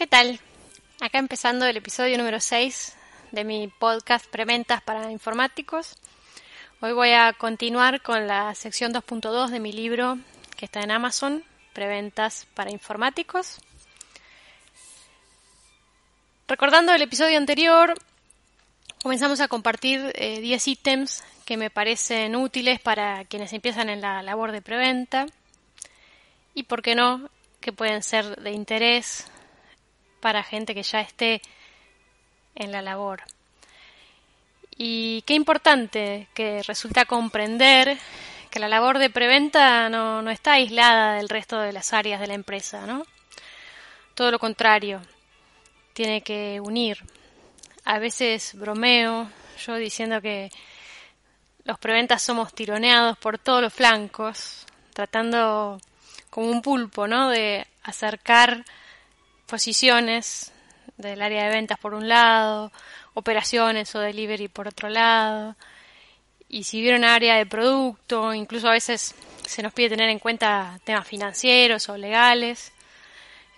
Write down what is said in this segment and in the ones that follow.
¿Qué tal? Acá empezando el episodio número 6 de mi podcast Preventas para Informáticos. Hoy voy a continuar con la sección 2.2 de mi libro que está en Amazon, Preventas para Informáticos. Recordando el episodio anterior, comenzamos a compartir 10 eh, ítems que me parecen útiles para quienes empiezan en la labor de preventa y, por qué no, que pueden ser de interés para gente que ya esté en la labor. Y qué importante que resulta comprender que la labor de preventa no, no está aislada del resto de las áreas de la empresa, ¿no? Todo lo contrario, tiene que unir. A veces bromeo yo diciendo que los preventas somos tironeados por todos los flancos, tratando como un pulpo, ¿no? De acercar posiciones del área de ventas por un lado, operaciones o delivery por otro lado. Y si hubiera un área de producto, incluso a veces se nos pide tener en cuenta temas financieros o legales,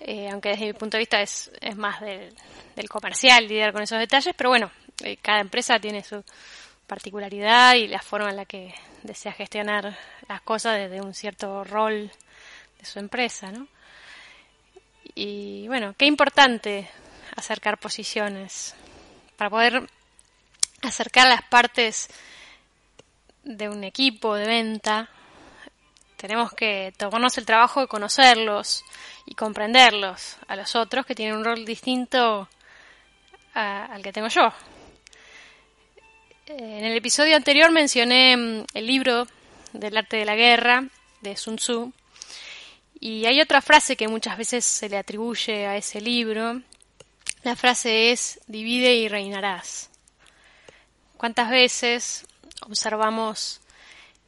eh, aunque desde mi punto de vista es, es más del, comercial lidiar con esos detalles, pero bueno, eh, cada empresa tiene su particularidad y la forma en la que desea gestionar las cosas desde un cierto rol de su empresa, ¿no? Y bueno, qué importante acercar posiciones para poder acercar las partes de un equipo de venta. Tenemos que tomarnos el trabajo de conocerlos y comprenderlos a los otros que tienen un rol distinto al que tengo yo. En el episodio anterior mencioné mm, el libro del arte de la guerra de Sun Tzu y hay otra frase que muchas veces se le atribuye a ese libro. La frase es divide y reinarás. ¿Cuántas veces observamos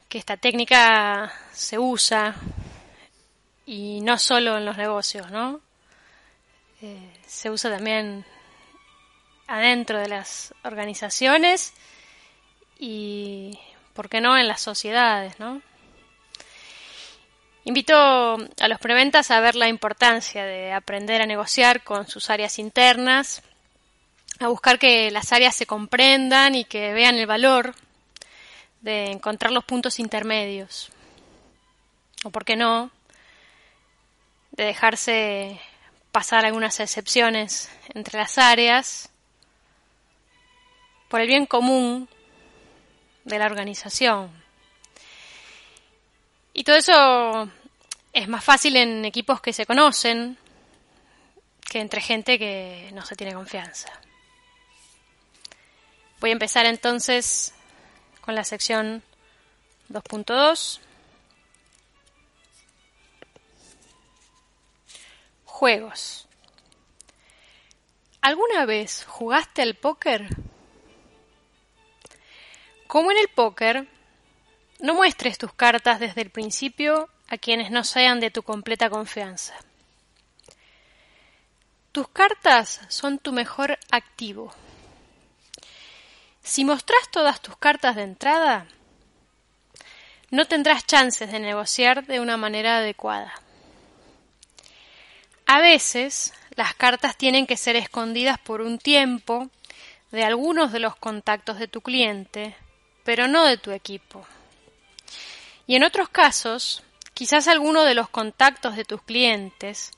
que esta técnica se usa y no solo en los negocios, ¿no? Eh, se usa también adentro de las organizaciones y, ¿por qué no?, en las sociedades, ¿no? Invito a los preventas a ver la importancia de aprender a negociar con sus áreas internas, a buscar que las áreas se comprendan y que vean el valor de encontrar los puntos intermedios. O por qué no, de dejarse pasar algunas excepciones entre las áreas por el bien común de la organización. Y todo eso es más fácil en equipos que se conocen que entre gente que no se tiene confianza. Voy a empezar entonces con la sección 2.2. Juegos. ¿Alguna vez jugaste al póker? Como en el póker, no muestres tus cartas desde el principio a quienes no sean de tu completa confianza. Tus cartas son tu mejor activo. Si mostrás todas tus cartas de entrada, no tendrás chances de negociar de una manera adecuada. A veces, las cartas tienen que ser escondidas por un tiempo de algunos de los contactos de tu cliente, pero no de tu equipo. Y en otros casos, quizás alguno de los contactos de tus clientes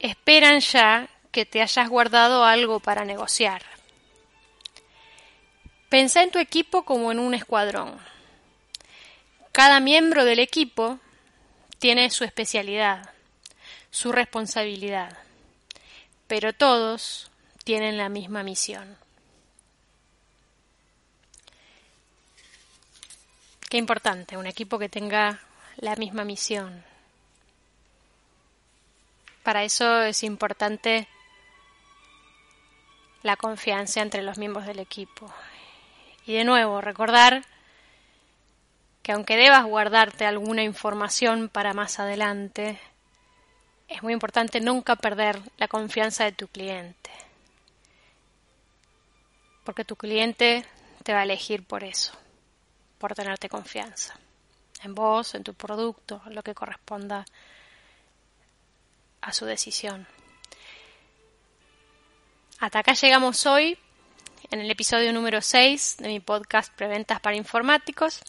esperan ya que te hayas guardado algo para negociar. Pensa en tu equipo como en un escuadrón. Cada miembro del equipo tiene su especialidad, su responsabilidad, pero todos tienen la misma misión. Qué importante, un equipo que tenga la misma misión. Para eso es importante la confianza entre los miembros del equipo. Y de nuevo, recordar que aunque debas guardarte alguna información para más adelante, es muy importante nunca perder la confianza de tu cliente. Porque tu cliente te va a elegir por eso por tenerte confianza en vos, en tu producto, lo que corresponda a su decisión. Hasta acá llegamos hoy en el episodio número 6 de mi podcast Preventas para Informáticos.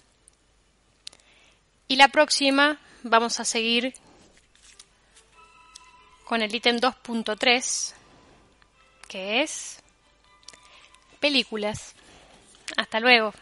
Y la próxima vamos a seguir con el ítem 2.3, que es películas. Hasta luego.